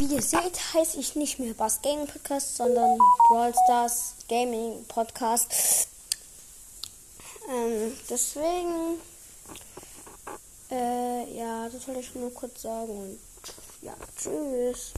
wie ihr seht, heiße ich nicht mehr Bass Gaming Podcast, sondern Brawl Stars Gaming Podcast. Ähm, deswegen, äh, ja, das wollte ich nur kurz sagen und ja, tschüss.